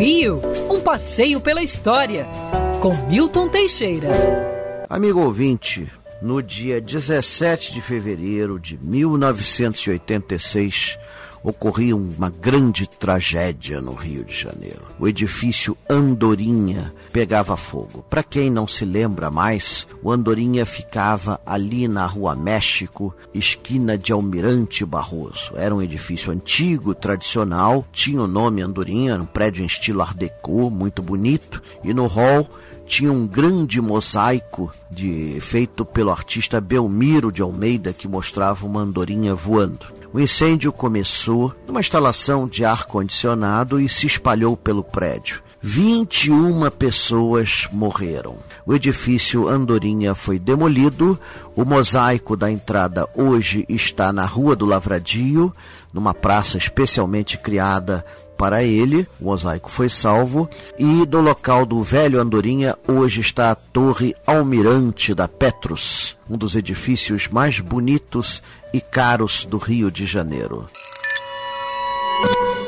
Rio, um passeio pela história, com Milton Teixeira. Amigo ouvinte, no dia 17 de fevereiro de 1986, ocorria uma grande tragédia no Rio de Janeiro. O edifício Andorinha pegava fogo. Para quem não se lembra mais, o Andorinha ficava ali na Rua México, esquina de Almirante Barroso. Era um edifício antigo, tradicional, tinha o nome Andorinha, um prédio em estilo Art Deco, muito bonito, e no hall tinha um grande mosaico de, feito pelo artista Belmiro de Almeida que mostrava uma andorinha voando. O incêndio começou numa instalação de ar-condicionado e se espalhou pelo prédio. 21 pessoas morreram. O edifício Andorinha foi demolido. O mosaico da entrada hoje está na Rua do Lavradio, numa praça especialmente criada para ele, o mosaico foi salvo, e do local do velho Andorinha hoje está a Torre Almirante da Petrus, um dos edifícios mais bonitos e caros do Rio de Janeiro.